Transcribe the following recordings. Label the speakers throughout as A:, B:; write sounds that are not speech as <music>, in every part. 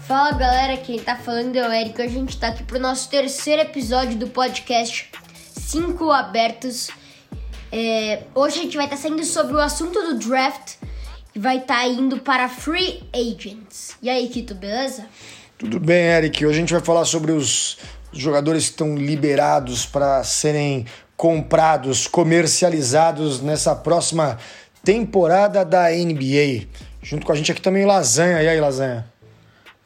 A: Fala galera, quem tá falando é o Eric. A gente tá aqui pro nosso terceiro episódio do podcast 5 Abertos. É, hoje a gente vai estar tá saindo sobre o assunto do draft e vai estar tá indo para free agents. E aí, Kito, beleza?
B: Tudo bem, Eric. Hoje a gente vai falar sobre os jogadores que estão liberados para serem comprados, comercializados nessa próxima temporada da NBA. Junto com a gente aqui também Lasanha. E aí, Lasanha?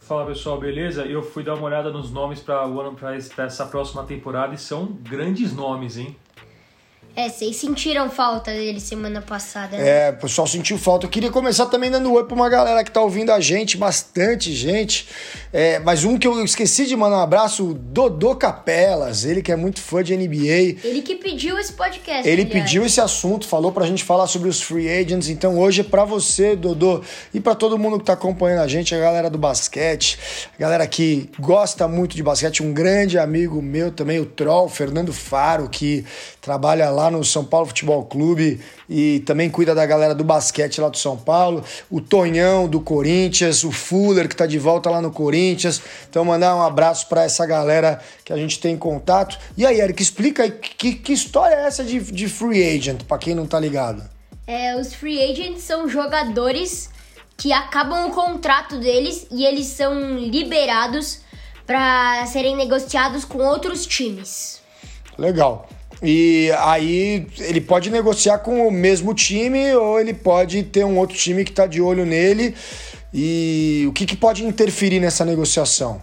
C: Fala pessoal, beleza? Eu fui dar uma olhada nos nomes para essa próxima temporada e são grandes nomes, hein?
A: É, vocês sentiram falta dele semana passada,
B: né? É, o pessoal sentiu falta. Eu queria começar também dando oi pra uma galera que tá ouvindo a gente, bastante gente. É, mas um que eu esqueci de mandar um abraço, o Dodô Capelas, ele que é muito fã de NBA.
A: Ele que pediu esse podcast.
B: Ele aliás. pediu esse assunto, falou pra gente falar sobre os free agents. Então hoje é pra você, Dodô, e pra todo mundo que tá acompanhando a gente, a galera do basquete, a galera que gosta muito de basquete, um grande amigo meu também, o Troll, Fernando Faro, que trabalha lá no São Paulo Futebol Clube e também cuida da galera do basquete lá do São Paulo, o Tonhão do Corinthians, o Fuller que está de volta lá no Corinthians. Então mandar um abraço para essa galera que a gente tem contato. E aí, Eric, explica aí que, que história é essa de, de free agent, para quem não tá ligado?
A: É, os free agents são jogadores que acabam o contrato deles e eles são liberados para serem negociados com outros times.
B: Legal. E aí ele pode negociar com o mesmo time ou ele pode ter um outro time que está de olho nele. E o que, que pode interferir nessa negociação?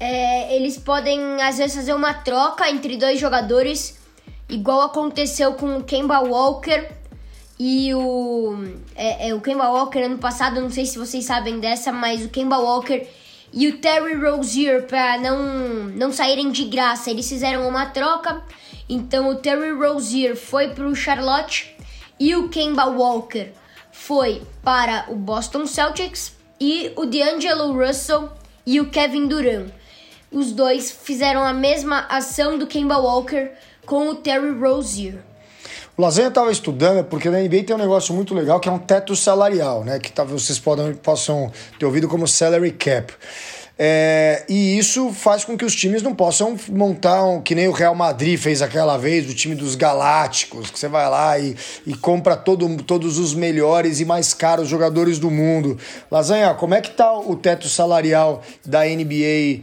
A: É, eles podem às vezes fazer uma troca entre dois jogadores, igual aconteceu com o Kemba Walker e o é, é, o Kemba Walker ano passado. Não sei se vocês sabem dessa, mas o Kemba Walker e o Terry Rozier para não não saírem de graça. Eles fizeram uma troca. Então o Terry Rozier foi para o Charlotte e o Kemba Walker foi para o Boston Celtics e o D'Angelo Russell e o Kevin Durant. Os dois fizeram a mesma ação do Kemba Walker com o Terry Rozier.
B: O Lasanha estava estudando porque na NBA tem um negócio muito legal que é um teto salarial, né? Que talvez vocês podam, possam ter ouvido como salary cap. É, e isso faz com que os times não possam montar um, que nem o Real Madrid fez aquela vez, o time dos Galácticos, que você vai lá e, e compra todo, todos os melhores e mais caros jogadores do mundo. Lasanha, como é que tá o teto salarial da NBA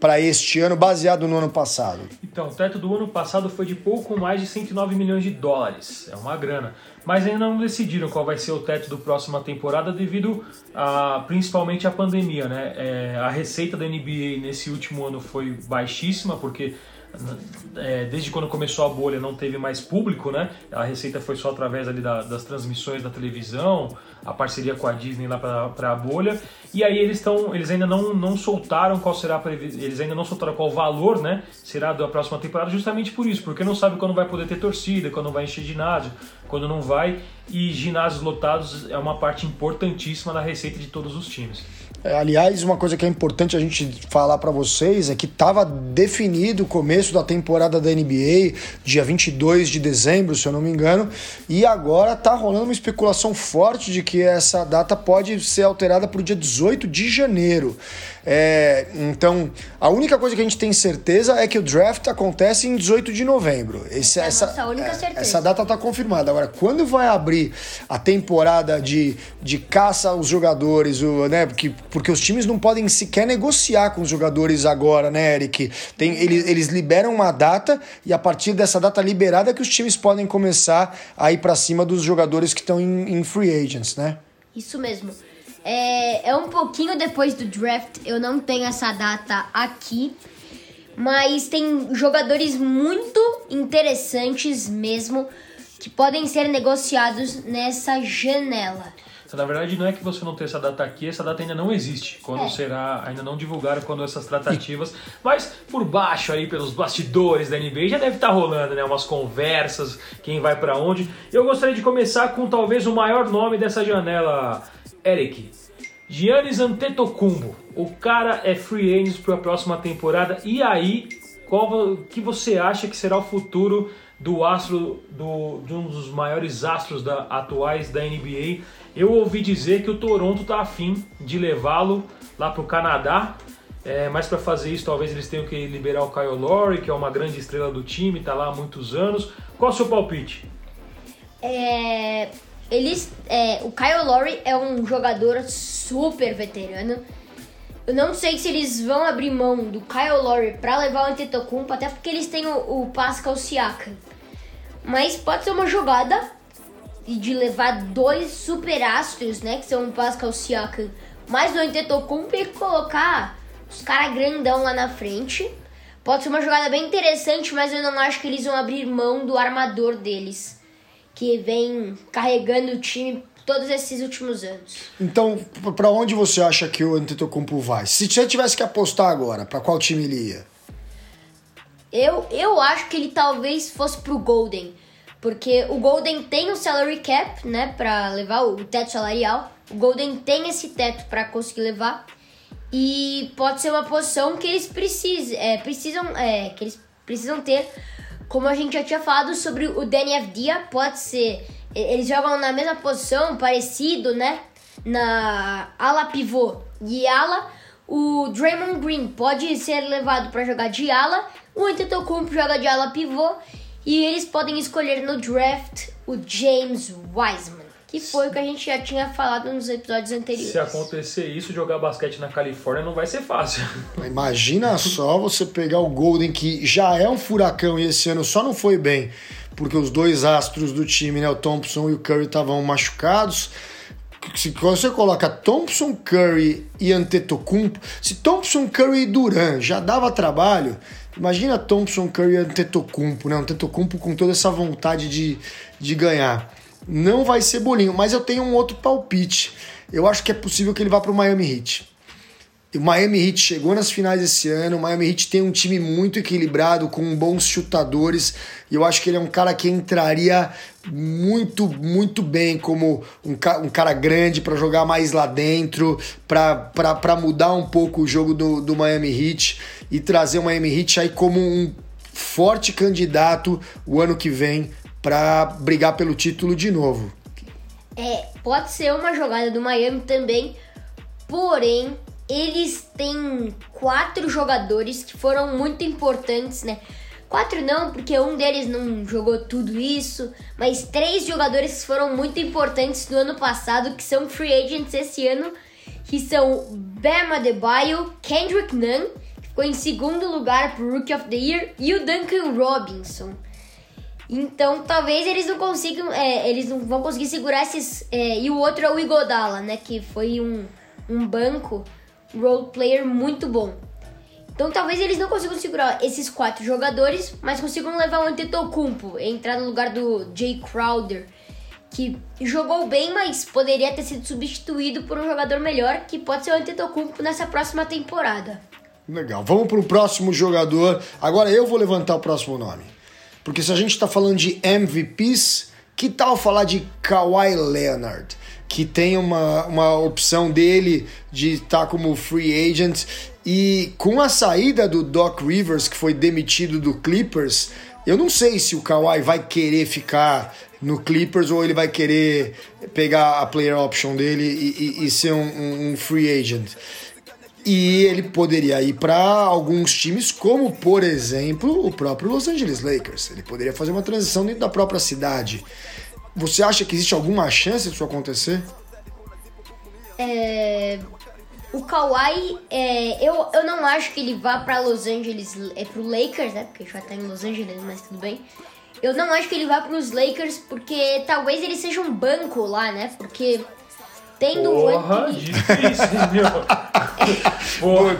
B: para este ano, baseado no ano passado?
C: Então, o teto do ano passado foi de pouco mais de 109 milhões de dólares. É uma grana. Mas ainda não decidiram qual vai ser o teto do próxima temporada devido a, principalmente à pandemia, né? É, a receita da NBA nesse último ano foi baixíssima, porque é, desde quando começou a bolha não teve mais público, né? A receita foi só através ali da, das transmissões da televisão, a parceria com a Disney lá para a bolha. E aí eles estão, eles ainda não, não soltaram qual será eles ainda não soltaram qual valor, né? Será da próxima temporada, justamente por isso, porque não sabe quando vai poder ter torcida, quando vai encher ginásio, quando não vai. E ginásios lotados é uma parte importantíssima da receita de todos os times.
B: É, aliás, uma coisa que é importante a gente falar para vocês é que estava definido o começo da temporada da NBA, dia 22 de dezembro, se eu não me engano, e agora está rolando uma especulação forte de que essa data pode ser alterada para o dia 18 de janeiro. É, então, a única coisa que a gente tem certeza é que o draft acontece em 18 de novembro. Esse,
A: é essa, é.
B: Essa data está confirmada. Agora, quando vai abrir a temporada de, de caça aos jogadores, o, né? Porque, porque os times não podem sequer negociar com os jogadores agora, né, Eric? Tem, eles, eles liberam uma data e a partir dessa data liberada é que os times podem começar a ir para cima dos jogadores que estão em, em free agents, né?
A: Isso mesmo. É, é um pouquinho depois do draft, eu não tenho essa data aqui. Mas tem jogadores muito interessantes mesmo que podem ser negociados nessa janela.
C: Na verdade, não é que você não tem essa data aqui, essa data ainda não existe. Quando é. será, ainda não divulgaram quando essas tratativas. <laughs> mas por baixo aí, pelos bastidores da NBA, já deve estar tá rolando, né? Umas conversas, quem vai para onde. Eu gostaria de começar com talvez o maior nome dessa janela Eric, Giannis Antetokounmpo. O cara é free agent para a próxima temporada. E aí, qual que você acha que será o futuro do astro, do, de um dos maiores astros da, atuais da NBA. Eu ouvi dizer que o Toronto está afim de levá-lo lá para o Canadá. É, mas para fazer isso, talvez eles tenham que liberar o Kyle Lowry, que é uma grande estrela do time, está lá há muitos anos. Qual o seu palpite?
A: É, eles, é, o Kyle Lowry é um jogador super veterano. Eu não sei se eles vão abrir mão do Kyle Lowry para levar o Antetokounmpo, até porque eles têm o, o Pascal Siakam. Mas pode ser uma jogada de levar dois super astros, né, que são o Pascal Siakam, mais o Antetokounmpo e colocar os caras grandão lá na frente. Pode ser uma jogada bem interessante, mas eu não acho que eles vão abrir mão do armador deles, que vem carregando o time todos esses últimos anos.
B: Então, para onde você acha que o Antetokounmpo vai? Se você tivesse que apostar agora, para qual time ele ia?
A: Eu, eu acho que ele talvez fosse pro Golden, porque o Golden tem o salary cap, né, para levar o teto salarial. O Golden tem esse teto para conseguir levar. E pode ser uma posição que eles precisam, é, precisam, é, que eles precisam ter. Como a gente já tinha falado sobre o Danny Avdia, pode ser. Eles jogam na mesma posição, parecido, né? Na ala pivô e ala. O Draymond Green pode ser levado para jogar de ala. O Antetokounmpo joga de ala pivô. E eles podem escolher no draft o James Wiseman que foi o que a gente já tinha falado nos episódios anteriores.
C: Se acontecer isso, jogar basquete na Califórnia não vai ser fácil. <laughs>
B: Imagina só você pegar o Golden, que já é um furacão e esse ano só não foi bem, porque os dois astros do time, né, o Thompson e o Curry, estavam machucados. Se você coloca Thompson, Curry e Antetokounmpo, se Thompson, Curry e Duran já dava trabalho, imagina Thompson, Curry e Antetokounmpo, né? Antetokounmpo com toda essa vontade de, de ganhar não vai ser bolinho, mas eu tenho um outro palpite. Eu acho que é possível que ele vá para o Miami Heat. O Miami Heat chegou nas finais esse ano. O Miami Heat tem um time muito equilibrado, com bons chutadores. E eu acho que ele é um cara que entraria muito, muito bem como um, ca um cara grande para jogar mais lá dentro, para mudar um pouco o jogo do, do Miami Heat e trazer o Miami Heat aí como um forte candidato o ano que vem para brigar pelo título de novo.
A: É, pode ser uma jogada do Miami também, porém eles têm quatro jogadores que foram muito importantes, né? Quatro não, porque um deles não jogou tudo isso, mas três jogadores foram muito importantes no ano passado, que são free agents esse ano, que são Bam Adebayo, Kendrick Nunn, que ficou em segundo lugar pro Rookie of the Year, e o Duncan Robinson. Então talvez eles não consigam, é, eles não vão conseguir segurar esses. É, e o outro é o Igodala, né? Que foi um, um banco role player muito bom. Então talvez eles não consigam segurar esses quatro jogadores, mas consigam levar o Antetokounmpo, entrar no lugar do Jay Crowder, que jogou bem, mas poderia ter sido substituído por um jogador melhor, que pode ser o Antetokounmpo nessa próxima temporada.
B: Legal. Vamos para o próximo jogador. Agora eu vou levantar o próximo nome. Porque se a gente está falando de MVPs, que tal falar de Kawhi Leonard? Que tem uma, uma opção dele de estar tá como free agent. E com a saída do Doc Rivers, que foi demitido do Clippers, eu não sei se o Kawhi vai querer ficar no Clippers ou ele vai querer pegar a player option dele e, e, e ser um, um free agent. E ele poderia ir para alguns times, como por exemplo o próprio Los Angeles Lakers. Ele poderia fazer uma transição dentro da própria cidade. Você acha que existe alguma chance disso acontecer?
A: É, o Kawhi, é, eu, eu não acho que ele vá para Los Angeles, é pro Lakers, né? Porque já tá em Los Angeles, mas tudo bem. Eu não acho que ele vá para os Lakers porque talvez ele seja um banco lá, né? Porque Tendo
C: Porra, o difícil, <laughs>
B: Porra.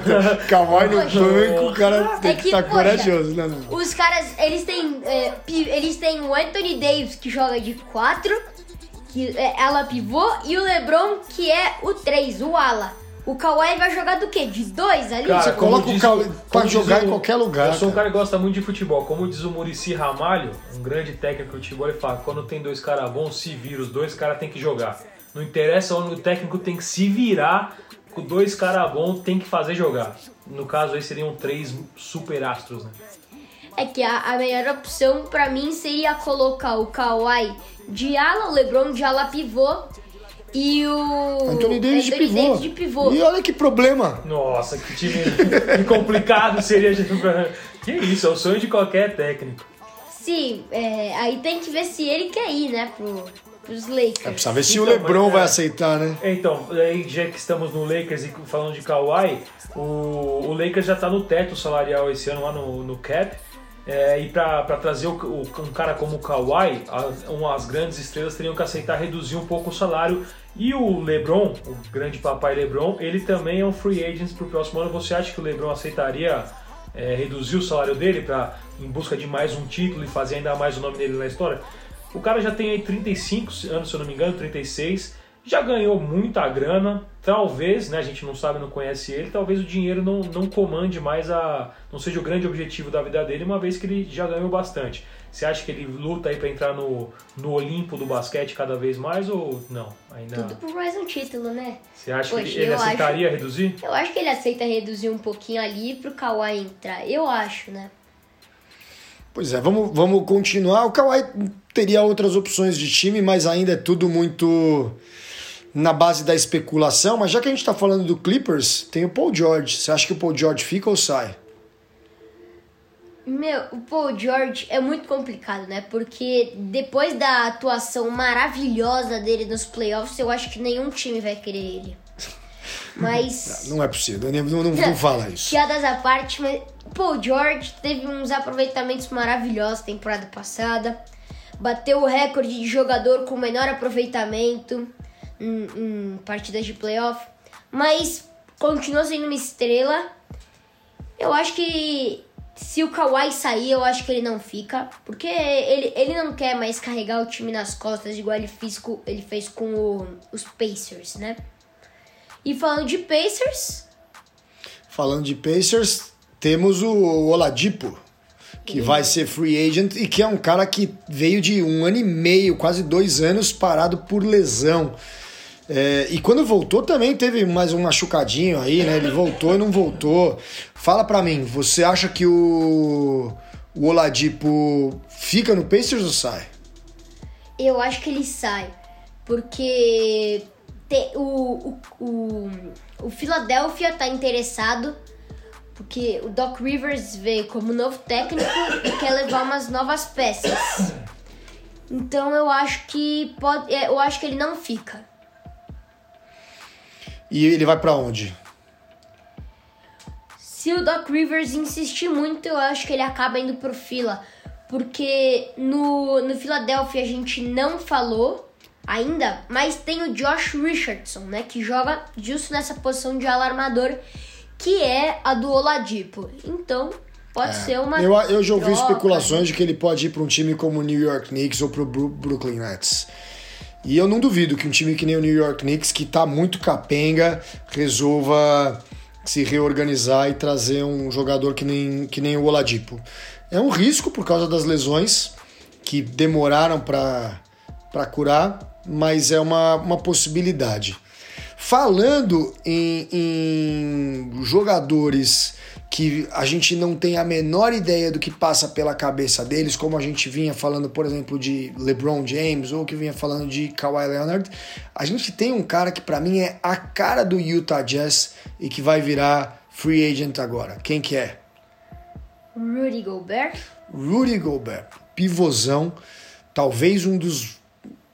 B: Kawhi no banco, o cara tem é que estar tá corajoso, né?
A: Os caras, eles têm, é, eles têm o Anthony Davis, que joga de 4, que é ala pivô, e o LeBron, que é o 3, o ala. O Kawhi vai jogar do quê? De 2 ali?
B: Cara, Você coloca o Kawhi pra jogar em qualquer lugar.
C: Eu sou um cara que gosta muito de futebol. Como diz o Murici Ramalho, um grande técnico de futebol, ele fala: quando tem dois caras bons, se vira, os dois caras tem que jogar. Não interessa onde o técnico tem que se virar, com dois caras bons tem que fazer jogar. No caso aí seriam três super astros, né?
A: É que a, a melhor opção para mim seria colocar o Kawhi de ala, o LeBron de ala pivô e o
B: Anthony Davis, de, pivô.
A: Davis de pivô.
B: E olha que problema.
C: Nossa, que time <laughs> que complicado seria. <laughs> Que isso, é o sonho de qualquer técnico.
A: Sim, é, aí tem que ver se ele quer ir, né, pro, pros Lakers.
B: É, precisa ver se
C: Então,
B: o LeBron
C: é.
B: vai aceitar, né?
C: Então, aí já que estamos no Lakers e falando de Kawhi, o, o Lakers já está no teto salarial esse ano lá no, no cap. É, e para trazer o, o- um cara como o Kawhi, as, um, as grandes estrelas teriam que aceitar reduzir um pouco o salário. E o LeBron, o grande papai LeBron, ele também é um free agent para o próximo ano. Você acha que o LeBron aceitaria é, reduzir o salário dele para em busca de mais um título e fazer ainda mais o nome dele na história? O cara já tem aí 35 anos, se eu não me engano, 36. Já ganhou muita grana. Talvez, né, a gente não sabe, não conhece ele, talvez o dinheiro não, não comande mais a. não seja o grande objetivo da vida dele, uma vez que ele já ganhou bastante. Você acha que ele luta aí para entrar no, no Olimpo do basquete cada vez mais ou não? Ainda.
A: Tudo por mais um título, né?
C: Você acha
A: Poxa,
C: que ele
A: eu
C: aceitaria reduzir?
A: Eu acho que ele aceita reduzir um pouquinho ali pro Kawhi entrar. Eu acho, né?
B: Pois é, vamos, vamos continuar. O Kawhi teria outras opções de time, mas ainda é tudo muito na base da especulação. Mas já que a gente está falando do Clippers, tem o Paul George. Você acha que o Paul George fica ou sai?
A: Meu, o Paul George é muito complicado, né? Porque depois da atuação maravilhosa dele nos playoffs, eu acho que nenhum time vai querer ele. <laughs> Mas.
B: Não é possível, não, não, não <laughs> fala isso.
A: Piadas à parte, mas Paul George teve uns aproveitamentos maravilhosos temporada passada. Bateu o recorde de jogador com menor aproveitamento em, em partidas de playoff. Mas continua sendo uma estrela. Eu acho que se o Kawhi sair, eu acho que ele não fica. Porque ele, ele não quer mais carregar o time nas costas, igual ele fez com, ele fez com o- os Pacers, né? E falando de Pacers,
B: Falando de Pacers, temos o Oladipo, que vai ser free agent e que é um cara que veio de um ano e meio, quase dois anos, parado por lesão. É, e quando voltou também teve mais um machucadinho aí, né? Ele voltou e não voltou. Fala pra mim, você acha que o, o Oladipo fica no Pacers ou sai?
A: Eu acho que ele sai. Porque te- o, o, o, o Philadelphia tá interessado. Porque o Doc Rivers veio como novo técnico e quer levar umas novas peças. Então eu acho que pode. é, Eu acho que ele não fica.
B: E ele vai pra onde?
A: Se o Doc Rivers insistir muito, eu acho que ele acaba indo pro Fila. Porque no, no Philadelphia a gente não falou ainda, mas tem o Josh Richardson, né? Que joga justo nessa posição de alarmador, que é a do Oladipo. Então, pode ser uma.
B: Eu, eu já ouvi
A: troca,
B: especulações de que ele pode ir para um time como o New York Knicks ou para o Brooklyn Nets. E eu não duvido que um time que nem o New York Knicks, que tá muito capenga, resolva se reorganizar e trazer um jogador que nem, que nem o Oladipo. É um risco por causa das lesões que demoraram para curar, mas é uma, uma possibilidade. Falando em, em jogadores que a gente não tem a menor ideia do que passa pela cabeça deles, como a gente vinha falando, por exemplo, de LeBron James ou que vinha falando de Kawhi Leonard, a gente tem um cara que para mim é a cara do Utah Jazz e que vai virar free agent agora. Quem que é?
A: Rudy Gobert.
B: Rudy Gobert, pivôzão, talvez um dos,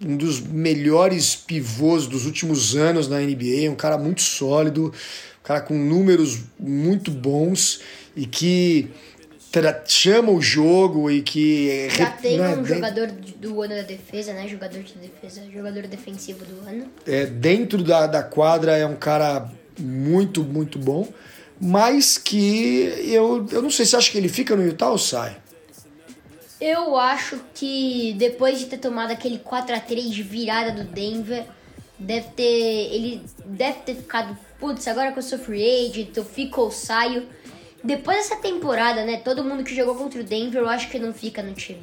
B: um dos melhores pivôs dos últimos anos na NBA, um cara muito sólido, um cara com números muito bons e que chama o jogo e que
A: Já
B: re-
A: tem
B: né,
A: um jogador do ano da defesa, né? Jogador de defesa, jogador defensivo do ano.
B: é, dentro da, da quadra é um cara muito, muito bom, mas que eu, eu não sei se acha que ele fica no Utah ou sai.
A: Eu acho que depois de ter tomado aquele 4 a 3 de virada do Denver, deve ter. Ele deve ter ficado, putz, agora que eu sou free agent, eu fico ou saio. Depois dessa temporada, né? Todo mundo que jogou contra o Denver, eu acho que não fica no time.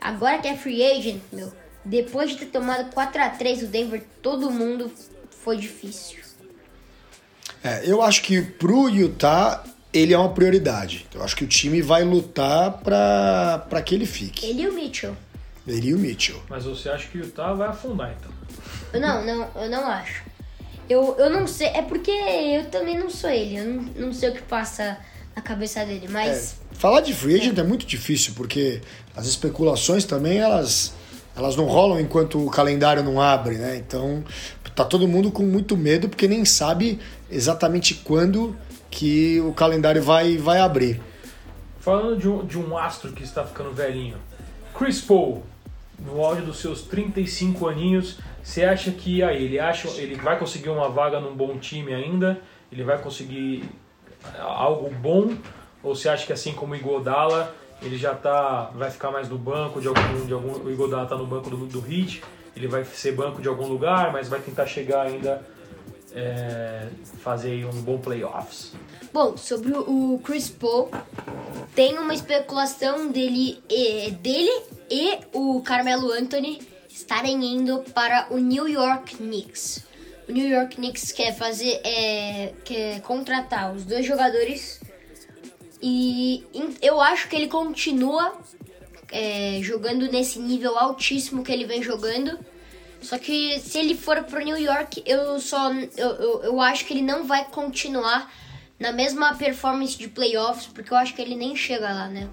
A: Agora que é free agent, meu, depois de ter tomado 4 a 3 do Denver, todo mundo foi difícil.
B: É, eu acho que pro Utah ele é uma prioridade. Eu acho que o time vai lutar para que ele fique.
A: Ele e o Mitchell.
B: Ele e o Mitchell.
C: Mas você acha que o Utah vai afundar, então?
A: Eu não, não, eu não acho. Eu, eu não sei, é porque eu também não sou ele, eu não, não sei o que passa na cabeça dele, mas...
B: É, falar de free agent é. é muito difícil, porque as especulações também, elas, elas não rolam enquanto o calendário não abre, né? Então, tá todo mundo com muito medo, porque nem sabe exatamente quando que o calendário vai, vai abrir.
C: Falando de um, de um astro que está ficando velhinho, Chris Paul, no auge dos seus 35 aninhos, você acha que aí ele acha ele vai conseguir uma vaga num bom time ainda? Ele vai conseguir algo bom? Ou você acha que assim como o Igodala, ele já tá vai ficar mais no banco de algum de algum o Igodala tá no banco do, do Heat, ele vai ser banco de algum lugar, mas vai tentar chegar ainda é, fazer um bom playoffs.
A: Bom, sobre o Chris Paul, tem uma especulação dele, dele e o Carmelo Anthony estarem indo para o New York Knicks. O New York Knicks quer fazer, é, quer contratar os dois jogadores e eu acho que ele continua é, jogando nesse nível altíssimo que ele vem jogando. Só que se ele for pro New York, eu só eu, eu, eu acho que ele não vai continuar na mesma performance de playoffs, porque eu acho que ele nem chega lá, né?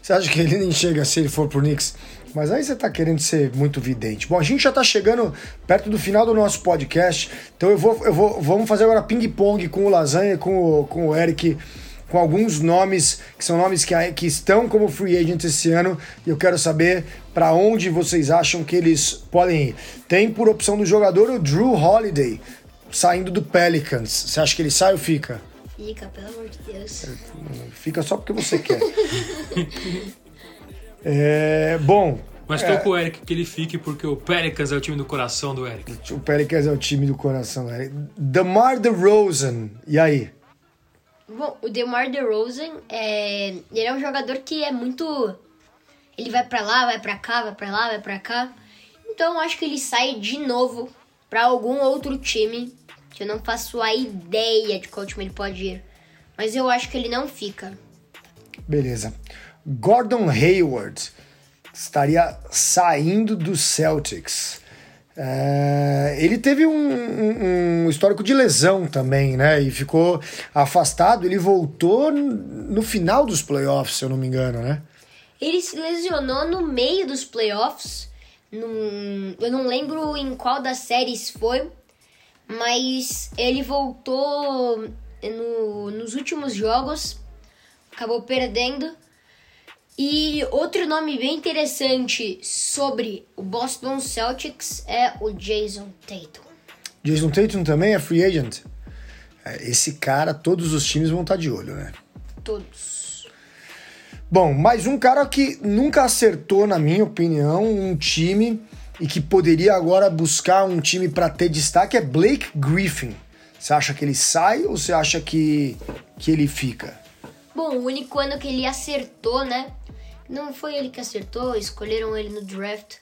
B: Você acha que ele nem chega se ele for pro Knicks? Mas aí você tá querendo ser muito vidente. Bom, a gente já tá chegando perto do final do nosso podcast, então eu vou, eu vou vamos fazer agora ping-pong com o Lasanha com o, com o Eric com alguns nomes que são nomes que, que estão como free agent esse ano e eu quero saber para onde vocês acham que eles podem ir. Tem por opção do jogador o Drew Holiday saindo do Pelicans. Você acha que ele sai ou fica?
A: Fica, pelo amor de Deus.
B: Fica só porque você quer. <laughs> é, bom,
C: mas tô é. com o Eric que ele fique, porque o Pelicans é o time do coração do Eric.
B: O Pelicans é o time do coração do Eric. DeMar DeRozan, e aí?
A: Bom, o DeMar DeRozan, é, ele é um jogador que é muito... Ele vai para lá, vai para cá, vai para lá, vai para cá. Então acho que ele sai de novo para algum outro time, que eu não faço a ideia de qual time ele pode ir. Mas eu acho que ele não fica.
B: Beleza. Gordon Hayward estaria saindo do Celtics. É, ele teve um, um, um, histórico de lesão também, né? E ficou afastado. Ele voltou no final dos playoffs, se eu não me engano, né?
A: Ele se lesionou no meio dos playoffs. Num, eu não lembro em qual das séries foi, mas ele voltou no, nos últimos jogos, acabou perdendo. E outro nome bem interessante sobre o Boston Celtics é o Jason Tatum.
B: Jason Tatum também é free agent. É, esse cara, todos os times vão estar de olho, né?
A: Todos.
B: Bom, mais um cara que nunca acertou, na minha opinião, um time e que poderia agora buscar um time para ter destaque é Blake Griffin. Você acha que ele sai ou você acha que, que ele fica?
A: Bom, o único ano que ele acertou, né? Não foi ele que acertou, escolheram ele no draft,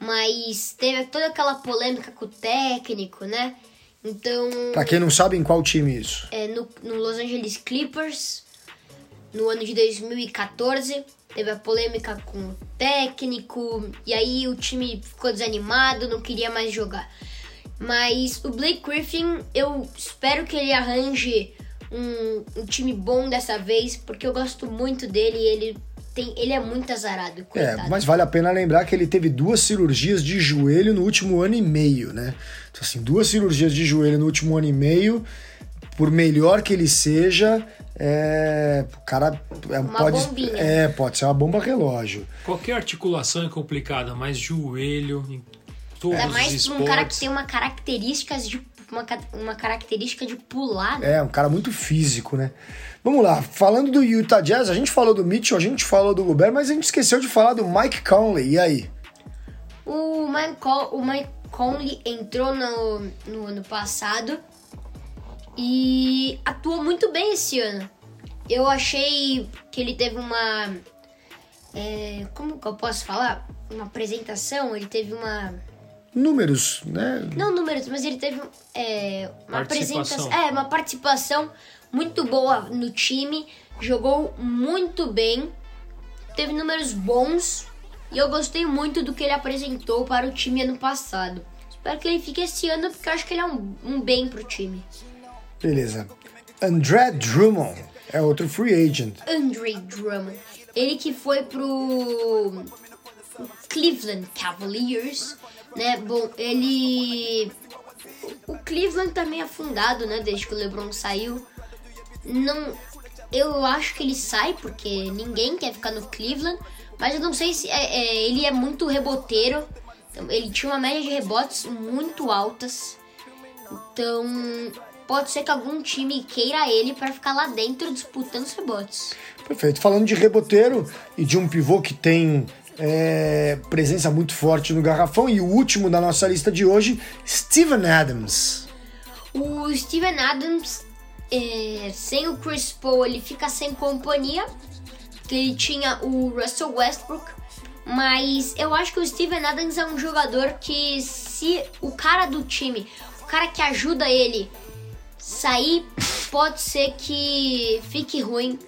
A: mas teve toda aquela polêmica com o técnico, né? Então.
B: Pra quem não sabe, em qual time isso?
A: É no, no Los Angeles Clippers, no ano de 2014. Teve a polêmica com o técnico, e aí o time ficou desanimado, não queria mais jogar. Mas o Blake Griffin, eu espero que ele arranje um, um time bom dessa vez, porque eu gosto muito dele e ele tem, ele é muito azarado, é, coitado.
B: É, mas vale a pena lembrar que ele teve duas cirurgias de joelho no último ano e meio, né? Então, assim, duas cirurgias de joelho no último ano e meio, por melhor que ele seja, é, o cara é,
A: uma
B: pode,
A: bombinha.
B: é, pode ser uma bomba relógio.
C: Qualquer articulação é complicada, mas joelho, em todos Ainda
A: mais
C: os esportes...
A: um cara que tem uma características de uma, uma característica de pular. Né?
B: É, um cara muito físico, né? Vamos lá, falando do Utah Jazz, a gente falou do Mitchell, a gente falou do Gobert, mas a gente esqueceu de falar do Mike Conley. E aí?
A: O Mike, o Mike Conley entrou no, no ano passado e atuou muito bem esse ano. Eu achei que ele teve uma. É, como que eu posso falar? Uma apresentação, ele teve uma
B: números, né?
A: Não números, mas ele teve é, uma apresentação, é, uma participação muito boa no time, jogou muito bem, teve números bons e eu gostei muito do que ele apresentou para o time ano passado. Espero que ele fique esse ano porque eu acho que ele é um, um bem pro time.
B: Beleza. André Drummond é outro free agent.
A: Andre Drummond. Ele que foi pro Cleveland Cavaliers, né? Bom, ele o Cleveland tá meio afundado, né, desde que o LeBron saiu. Não eu acho que ele sai porque ninguém quer ficar no Cleveland, mas eu não sei se é, é, ele é muito reboteiro. Então, ele tinha uma média de rebotes muito altas. Então, pode ser que algum time queira ele para ficar lá dentro disputando os rebotes.
B: Perfeito. Falando de reboteiro e de um pivô que tem é, presença muito forte no garrafão, e o último da nossa lista de hoje, Steven Adams.
A: O Steven Adams, é, sem o Chris Paul, ele fica sem companhia. Ele tinha o Russell Westbrook, mas eu acho que o Steven Adams é um jogador que, se o cara do time, o cara que ajuda ele sair, pode ser que fique ruim.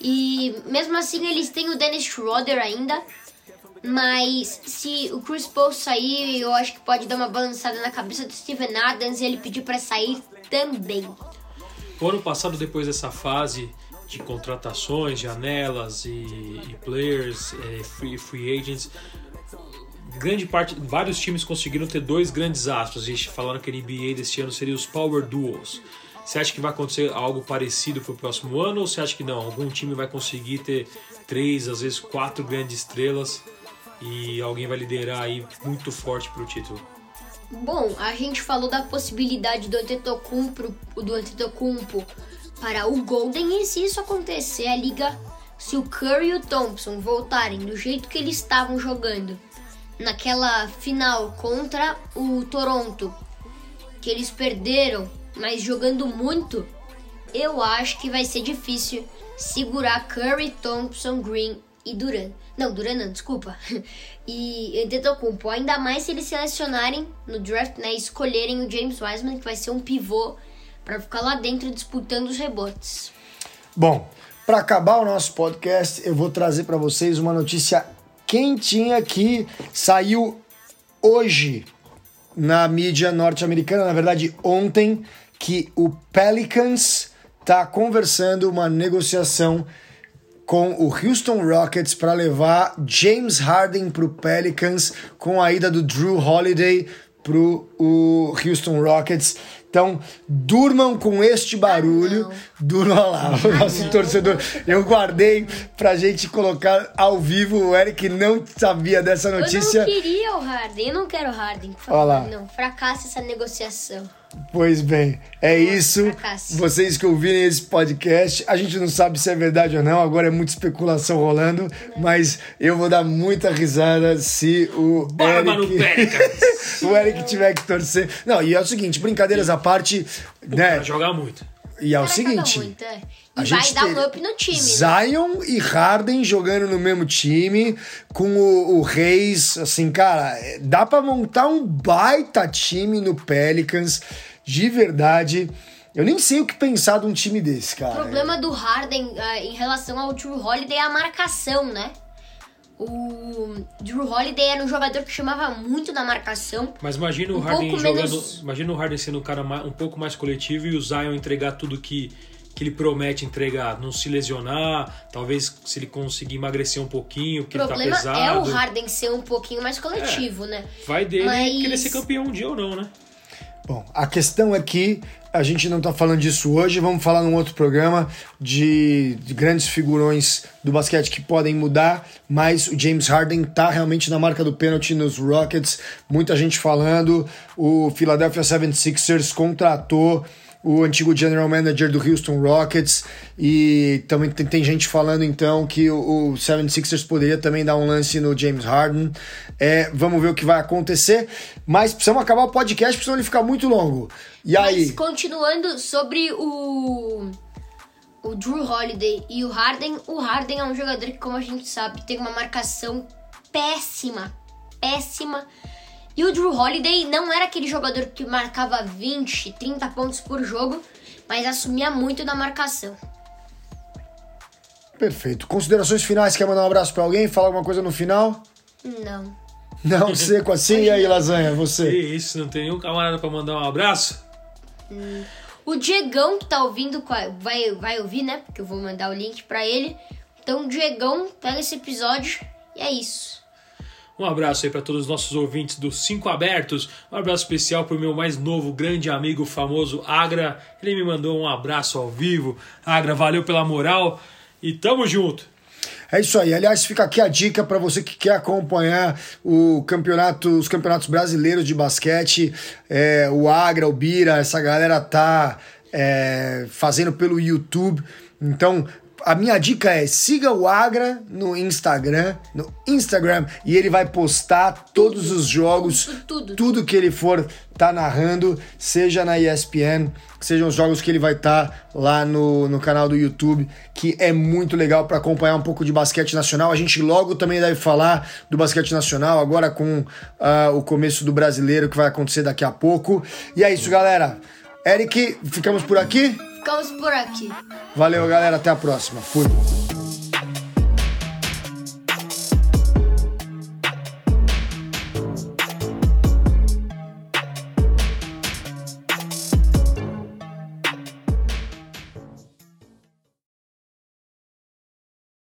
A: E mesmo assim, eles têm o Dennis Schroeder ainda. Mas se o Chris Paul sair, eu acho que pode dar uma balançada na cabeça do Steven Adams e ele pedir para sair também.
C: O ano passado, depois dessa fase de contratações, janelas e, e players, é, free, free agents, grande parte, vários times conseguiram ter dois grandes astros. Gente falaram que a NBA deste ano seria os Power Duos. Você acha que vai acontecer algo parecido para o próximo ano ou você acha que não? Algum time vai conseguir ter três, às vezes quatro grandes estrelas e alguém vai liderar aí muito forte para o título?
A: Bom, a gente falou da possibilidade do Antetokounmpo, do Antetokounmpo para o Golden e se isso acontecer, a liga, se o Curry e o Thompson voltarem do jeito que eles estavam jogando naquela final contra o Toronto, que eles perderam, mas jogando muito, eu acho que vai ser difícil segurar Curry, Thompson, Green e Duran. Não, Duran não, desculpa. <laughs> E Antetokounmpo, ainda mais se eles selecionarem no draft, né, escolherem o James Wiseman, que vai ser um pivô para ficar lá dentro disputando os rebotes.
B: Bom, para acabar o nosso podcast, eu vou trazer para vocês uma notícia quentinha que saiu hoje na mídia norte-americana, na verdade ontem, que o Pelicans está conversando uma negociação com o Houston Rockets para levar James Harden para o Pelicans com a ida do Drew Holiday para o Houston Rockets. Então, durmam com este barulho. Ah, durmam lá, o nosso torcedor. Eu guardei pra gente colocar ao vivo. O Eric não sabia dessa notícia. Eu
A: não queria o Harden, eu não quero o Harden, por favor. Não, fracasse essa negociação.
B: Pois bem, é isso. Vocês que ouvirem esse podcast, a gente não sabe se é verdade ou não, agora é muita especulação rolando, mas eu vou dar muita risada se o
C: Barba Eric, <laughs>
B: o Eric tiver que torcer. Não, e é o seguinte, brincadeiras à parte,
C: o né? jogar muito.
B: E é o seguinte,
A: muito, é. E vai dar um up no time. Né?
B: Zion né? e Harden jogando no mesmo time, com o, o Reis, assim, cara, dá para montar um baita time no Pelicans, de verdade. Eu nem sei o que pensar de um time desse, cara.
A: O problema do Harden uh, em relação ao True Holiday é a marcação, né? O Drew Holiday era um jogador que chamava muito da marcação.
C: Mas imagina o um Harden jogando. Menos... Imagina o Harden sendo um cara um pouco mais coletivo e o Zion entregar tudo que, que ele promete entregar, não se lesionar, talvez se ele conseguir emagrecer um pouquinho, que ele tá pesado. O
A: problema é o Harden ser um pouquinho mais coletivo,
C: é,
A: né?
C: Vai dele Mas... querer ser campeão um dia ou não, né?
B: Bom, a questão é que a gente não está falando disso hoje, vamos falar num outro programa de, de, grandes figurões do basquete que podem mudar, mas o James Harden está realmente na marca do pênalti nos Rockets, muita gente falando, o Philadelphia 76ers contratou o antigo general manager do Houston Rockets e também tem, tem gente falando então que o, o 76ers poderia também dar um lance no James Harden. É, vamos ver o que vai acontecer, mas precisamos acabar o podcast, porque senão ele ficar muito longo. E mas aí?
A: continuando sobre o o Drew Holiday e o Harden, o Harden é um jogador que, como a gente sabe, tem uma marcação péssima, péssima e o Drew Holiday não era aquele jogador que marcava 20, 30 pontos por jogo, mas assumia muito da marcação.
B: Perfeito. Considerações finais, quer mandar um abraço pra alguém? Falar alguma coisa no final?
A: Não.
B: Não, <laughs> seco assim. E aí, Lasanha,
C: Que
B: você?
C: isso, não tem nenhum camarada pra mandar um abraço?
A: O Diegão que tá ouvindo vai, vai ouvir, né? Porque eu vou mandar o link pra ele. Então, Diegão, pega esse episódio e é isso.
C: Um abraço aí para todos os nossos ouvintes dos Cinco Abertos. Um abraço especial pro meu mais novo grande amigo famoso Agra. Ele me mandou um abraço ao vivo. Agra, valeu pela moral e tamo junto.
B: É isso aí. Aliás, fica aqui a dica para você que quer acompanhar o campeonato, os campeonatos brasileiros de basquete. É, o Agra, o Bira, essa galera tá é, fazendo pelo YouTube. Então, a minha dica é siga o Agra no Instagram, no Instagram, e ele vai postar todos os jogos,
A: Tudo, tudo.
B: tudo que ele for tá narrando, seja na ESPN, sejam os jogos que ele vai estar lá no, no canal do YouTube, que é muito legal para acompanhar um pouco de basquete nacional. A gente logo também deve falar do basquete nacional, agora com ah, o começo do brasileiro que vai acontecer daqui a pouco. E é isso, galera. Eric, ficamos por aqui.
A: Ficamos por aqui.
B: Valeu, galera. Até a próxima. Fui.